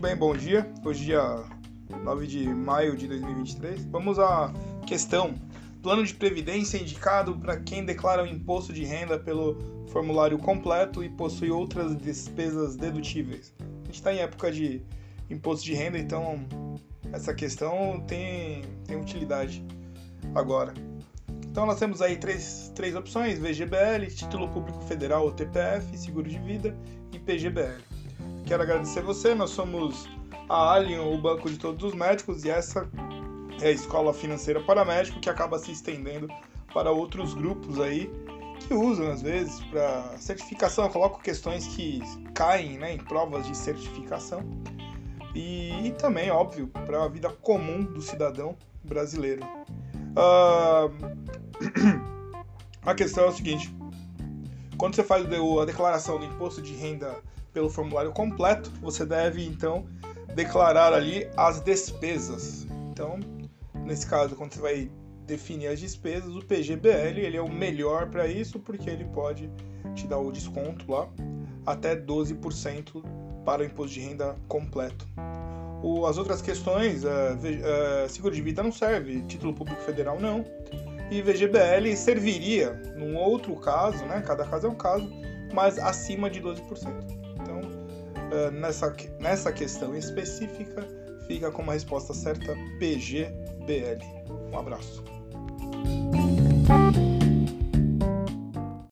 bem, bom dia. Hoje, dia 9 de maio de 2023. Vamos à questão: plano de previdência indicado para quem declara o imposto de renda pelo formulário completo e possui outras despesas dedutíveis. A gente está em época de imposto de renda, então essa questão tem, tem utilidade agora. Então nós temos aí três, três opções: VGBL, Título Público Federal ou TPF, Seguro de Vida e PGBL. Quero agradecer você, nós somos a Alien, o banco de todos os médicos, e essa é a escola financeira para médico que acaba se estendendo para outros grupos aí que usam às vezes para certificação, coloco questões que caem né, em provas de certificação. E, e também, óbvio, para a vida comum do cidadão brasileiro. Uh, a questão é o seguinte: quando você faz a declaração do imposto de renda pelo formulário completo, você deve então declarar ali as despesas. Então, nesse caso, quando você vai definir as despesas, o PGBL ele é o melhor para isso porque ele pode te dar o desconto lá até 12% para o imposto de renda completo. As outras questões, uh, uh, seguro de vida não serve, título público federal não, e VGBL serviria num outro caso, né? Cada caso é um caso, mas acima de 12%. Eh, nessa, nessa questão específica, fica como a resposta certa PGBL. Um abraço.